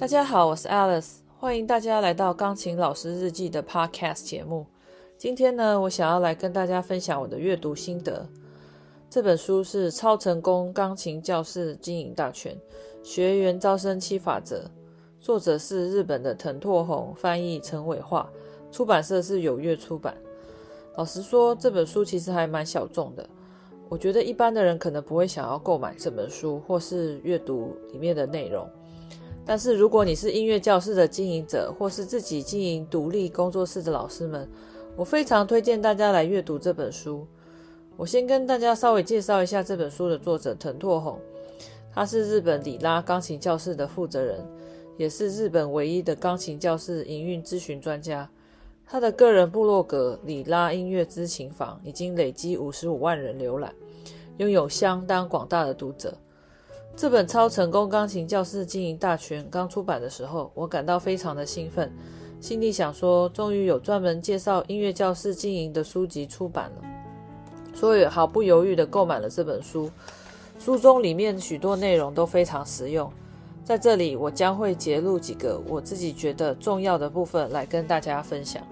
大家好，我是 Alice，欢迎大家来到钢琴老师日记的 Podcast 节目。今天呢，我想要来跟大家分享我的阅读心得。这本书是《超成功钢琴教室经营大全：学员招生七法则》，作者是日本的藤拓宏，翻译陈伟桦，出版社是有月出版。老实说，这本书其实还蛮小众的。我觉得一般的人可能不会想要购买这本书，或是阅读里面的内容。但是如果你是音乐教室的经营者，或是自己经营独立工作室的老师们，我非常推荐大家来阅读这本书。我先跟大家稍微介绍一下这本书的作者藤拓宏，他是日本里拉钢琴教室的负责人，也是日本唯一的钢琴教室营运咨询专家。他的个人部落格“里拉音乐咨琴房”已经累积五十五万人浏览，拥有相当广大的读者。这本超成功钢琴教室经营大全刚出版的时候，我感到非常的兴奋，心里想说，终于有专门介绍音乐教室经营的书籍出版了，所以毫不犹豫地购买了这本书。书中里面许多内容都非常实用，在这里我将会节录几个我自己觉得重要的部分来跟大家分享。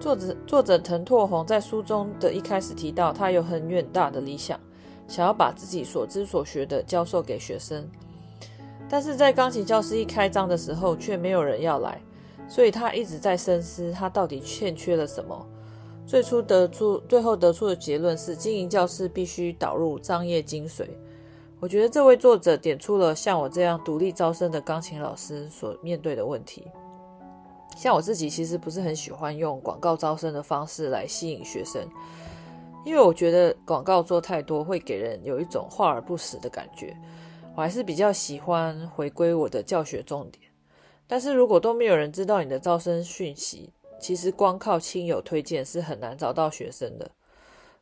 作者作者藤拓宏在书中的一开始提到，他有很远大的理想。想要把自己所知所学的教授给学生，但是在钢琴教室一开张的时候，却没有人要来，所以他一直在深思，他到底欠缺了什么。最初得出，最后得出的结论是，经营教室必须导入商业精髓。我觉得这位作者点出了像我这样独立招生的钢琴老师所面对的问题。像我自己，其实不是很喜欢用广告招生的方式来吸引学生。因为我觉得广告做太多会给人有一种华而不实的感觉，我还是比较喜欢回归我的教学重点。但是如果都没有人知道你的招生讯息，其实光靠亲友推荐是很难找到学生的。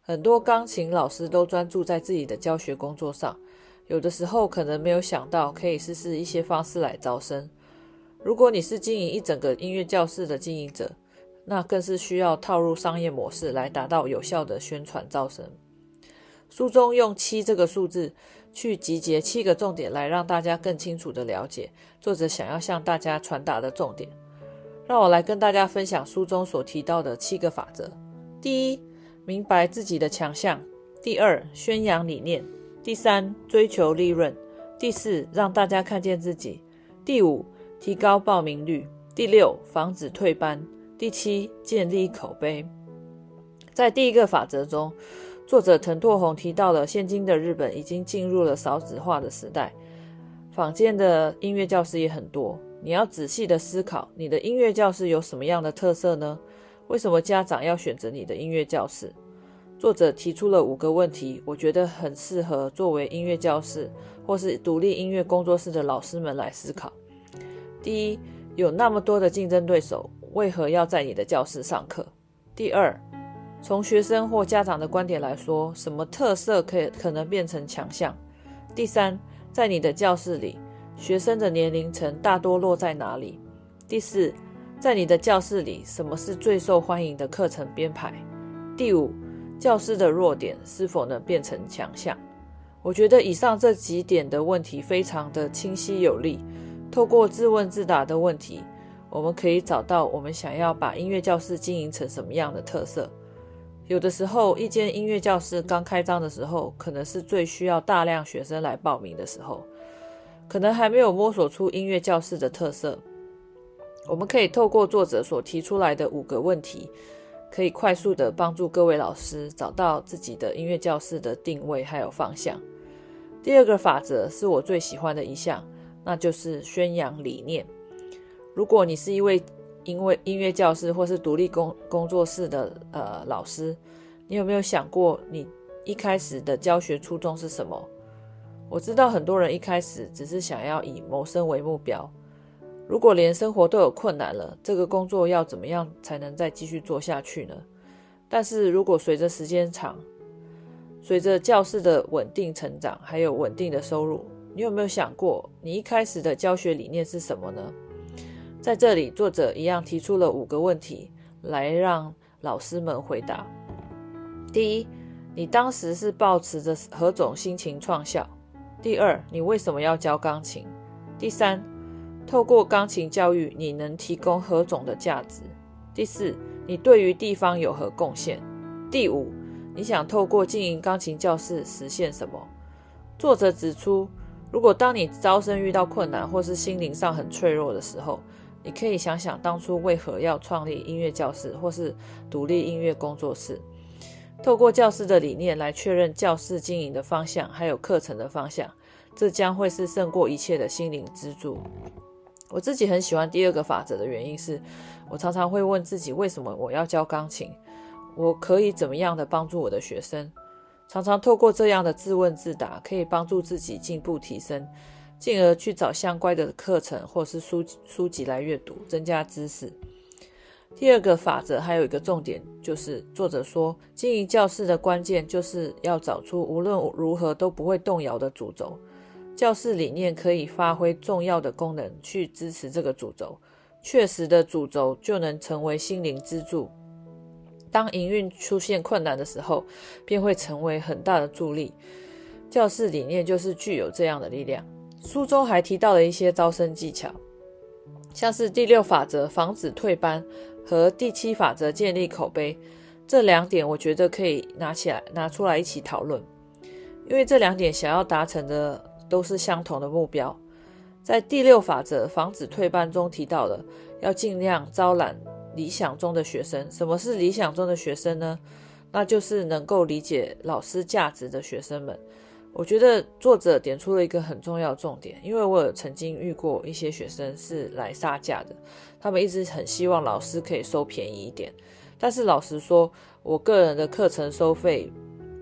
很多钢琴老师都专注在自己的教学工作上，有的时候可能没有想到可以试试一些方式来招生。如果你是经营一整个音乐教室的经营者，那更是需要套入商业模式来达到有效的宣传招生。书中用七这个数字去集结七个重点，来让大家更清楚地了解作者想要向大家传达的重点。让我来跟大家分享书中所提到的七个法则：第一，明白自己的强项；第二，宣扬理念；第三，追求利润；第四，让大家看见自己；第五，提高报名率；第六，防止退班。第七，建立口碑。在第一个法则中，作者藤拓宏提到了，现今的日本已经进入了少子化的时代，坊间的音乐教室也很多。你要仔细的思考，你的音乐教室有什么样的特色呢？为什么家长要选择你的音乐教室？作者提出了五个问题，我觉得很适合作为音乐教室或是独立音乐工作室的老师们来思考。第一，有那么多的竞争对手。为何要在你的教室上课？第二，从学生或家长的观点来说，什么特色可以可能变成强项？第三，在你的教室里，学生的年龄层大多落在哪里？第四，在你的教室里，什么是最受欢迎的课程编排？第五，教师的弱点是否能变成强项？我觉得以上这几点的问题非常的清晰有力，透过自问自答的问题。我们可以找到我们想要把音乐教室经营成什么样的特色。有的时候，一间音乐教室刚开张的时候，可能是最需要大量学生来报名的时候，可能还没有摸索出音乐教室的特色。我们可以透过作者所提出来的五个问题，可以快速的帮助各位老师找到自己的音乐教室的定位还有方向。第二个法则是我最喜欢的一项，那就是宣扬理念。如果你是一位因为音乐教室或是独立工工作室的呃老师，你有没有想过你一开始的教学初衷是什么？我知道很多人一开始只是想要以谋生为目标。如果连生活都有困难了，这个工作要怎么样才能再继续做下去呢？但是如果随着时间长，随着教室的稳定成长，还有稳定的收入，你有没有想过你一开始的教学理念是什么呢？在这里，作者一样提出了五个问题来让老师们回答。第一，你当时是抱持着何种心情创校？第二，你为什么要教钢琴？第三，透过钢琴教育，你能提供何种的价值？第四，你对于地方有何贡献？第五，你想透过经营钢琴教室实现什么？作者指出，如果当你招生遇到困难，或是心灵上很脆弱的时候，你可以想想当初为何要创立音乐教室或是独立音乐工作室。透过教室的理念来确认教室经营的方向，还有课程的方向，这将会是胜过一切的心灵支柱。我自己很喜欢第二个法则的原因是，我常常会问自己，为什么我要教钢琴？我可以怎么样的帮助我的学生？常常透过这样的自问自答，可以帮助自己进步提升，进而去找相关的课程或是书书籍来阅读，增加知识。第二个法则还有一个重点，就是作者说，经营教室的关键就是要找出无论如何都不会动摇的主轴。教室理念可以发挥重要的功能，去支持这个主轴。确实的主轴就能成为心灵支柱。当营运出现困难的时候，便会成为很大的助力。教室理念就是具有这样的力量。书中还提到了一些招生技巧，像是第六法则防止退班和第七法则建立口碑。这两点我觉得可以拿起来拿出来一起讨论，因为这两点想要达成的。都是相同的目标。在第六法则防止退班中提到的，要尽量招揽理想中的学生。什么是理想中的学生呢？那就是能够理解老师价值的学生们。我觉得作者点出了一个很重要的重点，因为我有曾经遇过一些学生是来杀价的，他们一直很希望老师可以收便宜一点。但是老实说，我个人的课程收费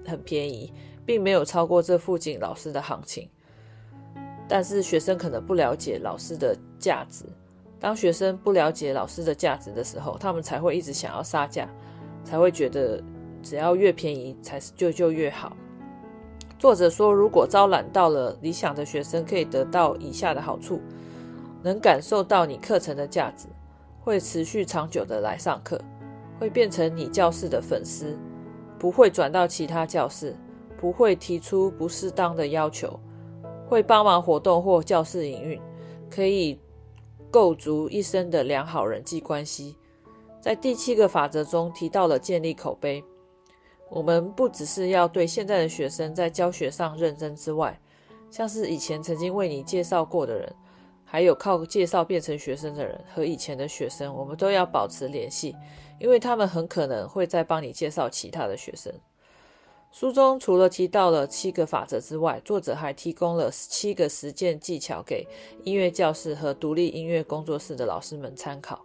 很便宜，并没有超过这附近老师的行情。但是学生可能不了解老师的价值。当学生不了解老师的价值的时候，他们才会一直想要杀价，才会觉得只要越便宜才是就就越好。作者说，如果招揽到了理想的学生，可以得到以下的好处：能感受到你课程的价值，会持续长久的来上课，会变成你教室的粉丝，不会转到其他教室，不会提出不适当的要求。会帮忙活动或教室营运，可以构筑一生的良好人际关系。在第七个法则中提到了建立口碑，我们不只是要对现在的学生在教学上认真之外，像是以前曾经为你介绍过的人，还有靠介绍变成学生的人和以前的学生，我们都要保持联系，因为他们很可能会再帮你介绍其他的学生。书中除了提到了七个法则之外，作者还提供了七个实践技巧给音乐教室和独立音乐工作室的老师们参考。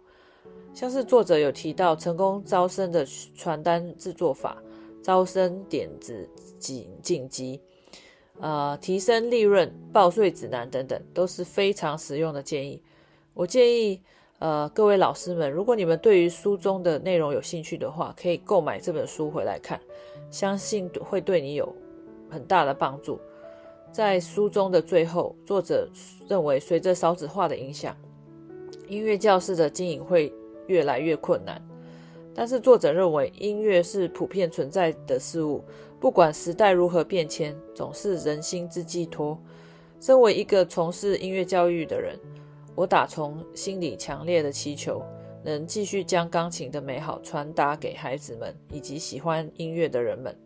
像是作者有提到成功招生的传单制作法、招生点子紧紧急、呃提升利润报税指南等等，都是非常实用的建议。我建议。呃，各位老师们，如果你们对于书中的内容有兴趣的话，可以购买这本书回来看，相信会对你有很大的帮助。在书中的最后，作者认为，随着少子化的影响，音乐教室的经营会越来越困难。但是作者认为，音乐是普遍存在的事物，不管时代如何变迁，总是人心之寄托。身为一个从事音乐教育的人，我打从心里强烈的祈求，能继续将钢琴的美好传达给孩子们以及喜欢音乐的人们，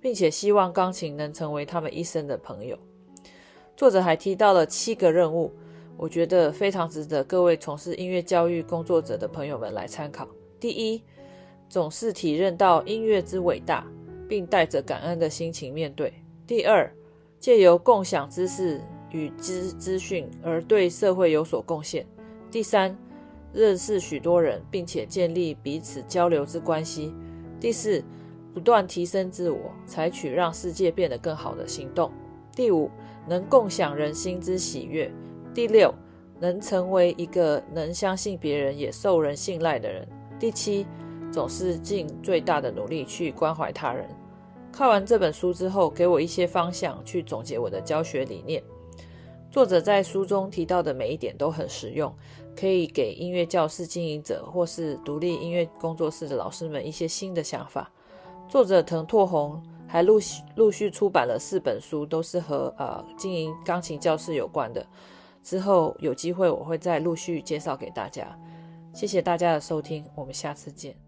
并且希望钢琴能成为他们一生的朋友。作者还提到了七个任务，我觉得非常值得各位从事音乐教育工作者的朋友们来参考。第一，总是体认到音乐之伟大，并带着感恩的心情面对。第二，借由共享知识。与资资讯而对社会有所贡献。第三，认识许多人，并且建立彼此交流之关系。第四，不断提升自我，采取让世界变得更好的行动。第五，能共享人心之喜悦。第六，能成为一个能相信别人也受人信赖的人。第七，总是尽最大的努力去关怀他人。看完这本书之后，给我一些方向去总结我的教学理念。作者在书中提到的每一点都很实用，可以给音乐教室经营者或是独立音乐工作室的老师们一些新的想法。作者藤拓宏还陆续陆续出版了四本书，都是和呃经营钢琴教室有关的。之后有机会我会再陆续介绍给大家。谢谢大家的收听，我们下次见。